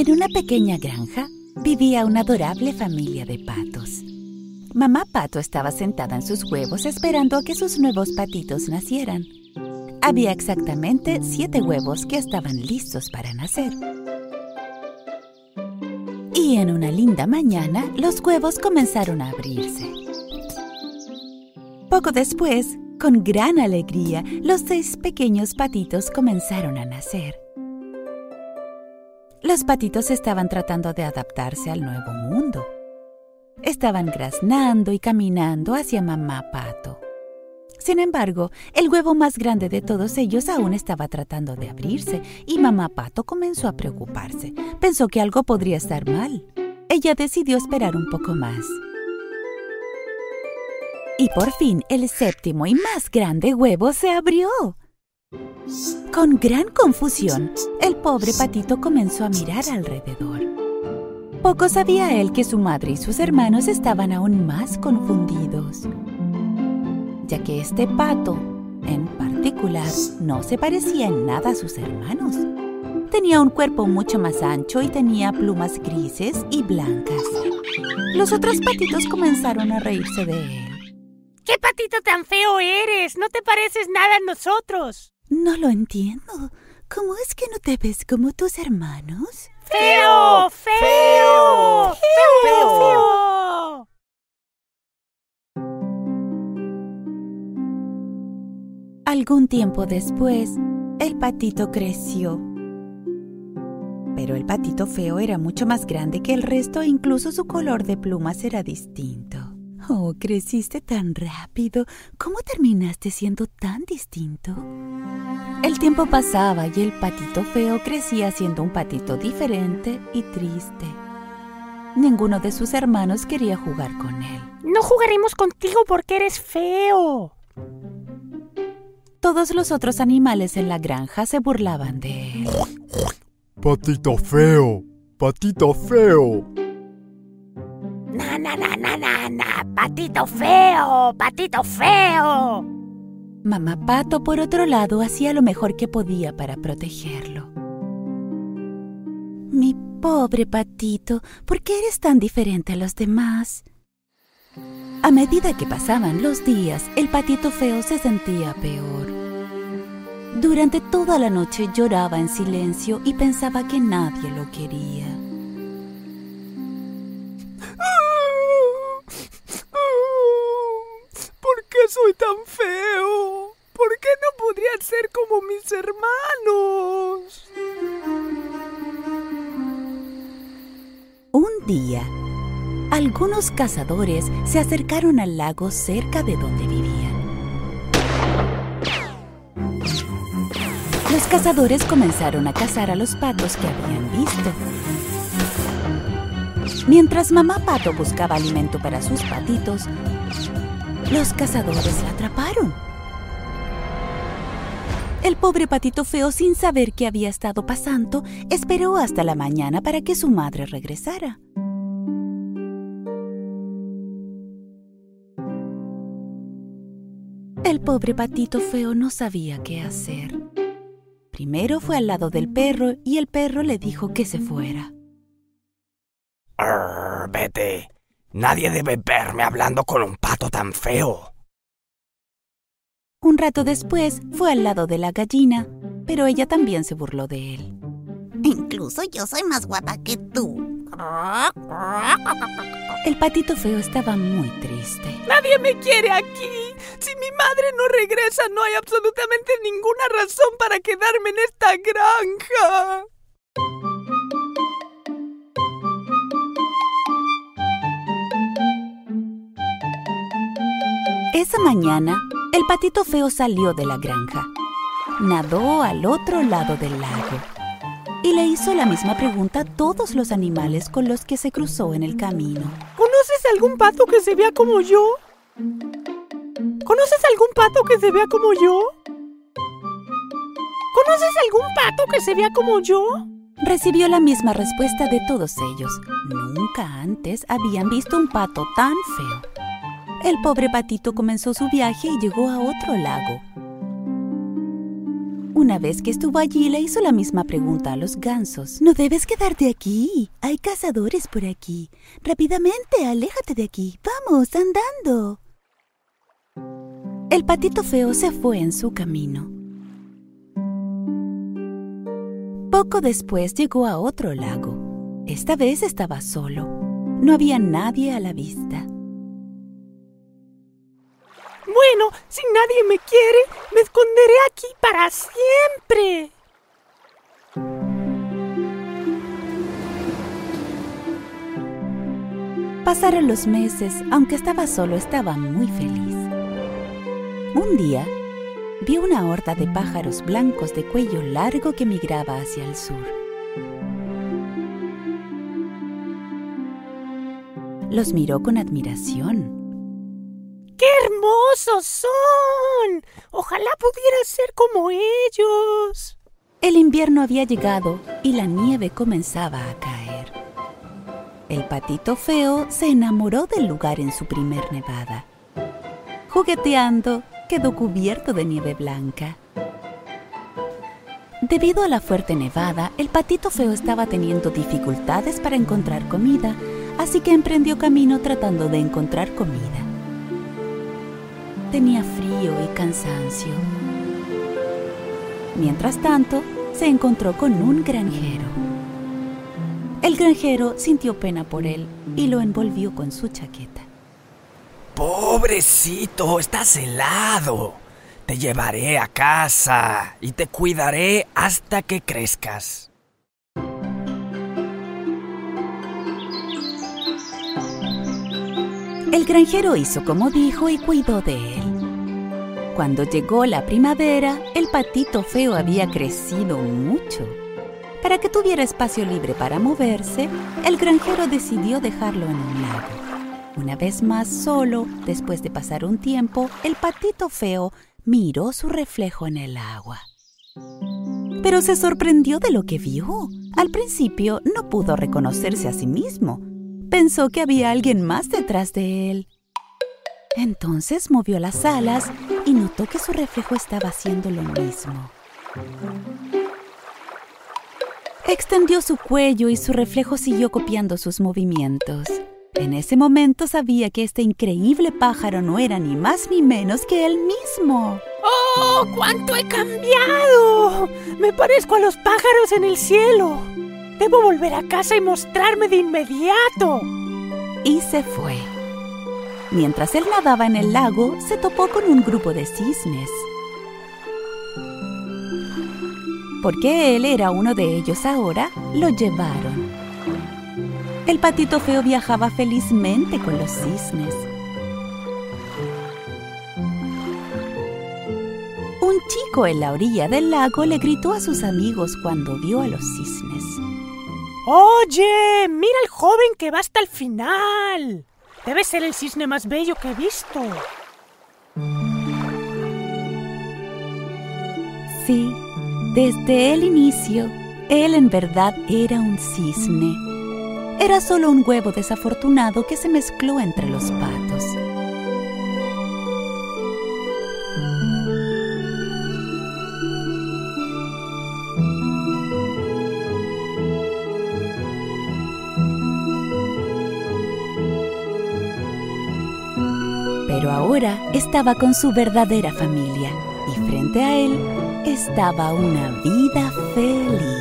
En una pequeña granja vivía una adorable familia de patos. Mamá Pato estaba sentada en sus huevos esperando a que sus nuevos patitos nacieran. Había exactamente siete huevos que estaban listos para nacer. Y en una linda mañana, los huevos comenzaron a abrirse. Poco después, con gran alegría, los seis pequeños patitos comenzaron a nacer. Los patitos estaban tratando de adaptarse al nuevo mundo. Estaban graznando y caminando hacia mamá pato. Sin embargo, el huevo más grande de todos ellos aún estaba tratando de abrirse y mamá pato comenzó a preocuparse. Pensó que algo podría estar mal. Ella decidió esperar un poco más. Y por fin el séptimo y más grande huevo se abrió. Con gran confusión, el pobre patito comenzó a mirar alrededor. Poco sabía él que su madre y sus hermanos estaban aún más confundidos, ya que este pato, en particular, no se parecía en nada a sus hermanos. Tenía un cuerpo mucho más ancho y tenía plumas grises y blancas. Los otros patitos comenzaron a reírse de él. ¿Qué patito tan feo eres? No te pareces nada a nosotros. No lo entiendo. ¿Cómo es que no te ves como tus hermanos? ¡Feo! ¡Feo! ¡Feo! ¡Feo! Algún tiempo después, el patito creció. Pero el patito feo era mucho más grande que el resto e incluso su color de plumas era distinto. Oh, creciste tan rápido. ¿Cómo terminaste siendo tan distinto? El tiempo pasaba y el patito feo crecía siendo un patito diferente y triste. Ninguno de sus hermanos quería jugar con él. No jugaremos contigo porque eres feo. Todos los otros animales en la granja se burlaban de él. Patito feo, patito feo. Na, na, na, na, na, na, patito feo, patito feo. Mamá Pato, por otro lado, hacía lo mejor que podía para protegerlo. Mi pobre patito, ¿por qué eres tan diferente a los demás? A medida que pasaban los días, el patito feo se sentía peor. Durante toda la noche lloraba en silencio y pensaba que nadie lo quería. Tan feo? ¿Por qué no podría ser como mis hermanos? Un día, algunos cazadores se acercaron al lago cerca de donde vivían. Los cazadores comenzaron a cazar a los patos que habían visto. Mientras mamá pato buscaba alimento para sus patitos, los cazadores la atraparon. El pobre patito feo, sin saber qué había estado pasando, esperó hasta la mañana para que su madre regresara. El pobre patito feo no sabía qué hacer. Primero fue al lado del perro y el perro le dijo que se fuera. Vete. Nadie debe verme hablando con un tan feo. Un rato después fue al lado de la gallina, pero ella también se burló de él. Incluso yo soy más guapa que tú. El patito feo estaba muy triste. Nadie me quiere aquí. Si mi madre no regresa, no hay absolutamente ninguna razón para quedarme en esta granja. Esa mañana, el patito feo salió de la granja. Nadó al otro lado del lago y le hizo la misma pregunta a todos los animales con los que se cruzó en el camino. ¿Conoces algún pato que se vea como yo? ¿Conoces algún pato que se vea como yo? ¿Conoces algún pato que se vea como yo? Recibió la misma respuesta de todos ellos. Nunca antes habían visto un pato tan feo. El pobre patito comenzó su viaje y llegó a otro lago. Una vez que estuvo allí, le hizo la misma pregunta a los gansos. No debes quedarte aquí. Hay cazadores por aquí. Rápidamente, aléjate de aquí. Vamos, andando. El patito feo se fue en su camino. Poco después llegó a otro lago. Esta vez estaba solo. No había nadie a la vista. Bueno, si nadie me quiere, me esconderé aquí para siempre. Pasaron los meses, aunque estaba solo, estaba muy feliz. Un día, vio una horda de pájaros blancos de cuello largo que migraba hacia el sur. Los miró con admiración. ¡Qué hermosos son! Ojalá pudiera ser como ellos. El invierno había llegado y la nieve comenzaba a caer. El patito feo se enamoró del lugar en su primer nevada. Jugueteando, quedó cubierto de nieve blanca. Debido a la fuerte nevada, el patito feo estaba teniendo dificultades para encontrar comida, así que emprendió camino tratando de encontrar comida. Tenía frío y cansancio. Mientras tanto, se encontró con un granjero. El granjero sintió pena por él y lo envolvió con su chaqueta. Pobrecito, estás helado. Te llevaré a casa y te cuidaré hasta que crezcas. El granjero hizo como dijo y cuidó de él. Cuando llegó la primavera, el patito feo había crecido mucho. Para que tuviera espacio libre para moverse, el granjero decidió dejarlo en un lago. Una vez más solo, después de pasar un tiempo, el patito feo miró su reflejo en el agua. Pero se sorprendió de lo que vio. Al principio no pudo reconocerse a sí mismo. Pensó que había alguien más detrás de él. Entonces movió las alas y notó que su reflejo estaba haciendo lo mismo. Extendió su cuello y su reflejo siguió copiando sus movimientos. En ese momento sabía que este increíble pájaro no era ni más ni menos que él mismo. ¡Oh, cuánto he cambiado! Me parezco a los pájaros en el cielo. Debo volver a casa y mostrarme de inmediato. Y se fue. Mientras él nadaba en el lago, se topó con un grupo de cisnes. Porque él era uno de ellos ahora, lo llevaron. El patito feo viajaba felizmente con los cisnes. Un chico en la orilla del lago le gritó a sus amigos cuando vio a los cisnes. Oye, mira al joven que va hasta el final. Debe ser el cisne más bello que he visto. Sí, desde el inicio, él en verdad era un cisne. Era solo un huevo desafortunado que se mezcló entre los patos. Ahora estaba con su verdadera familia y frente a él estaba una vida feliz.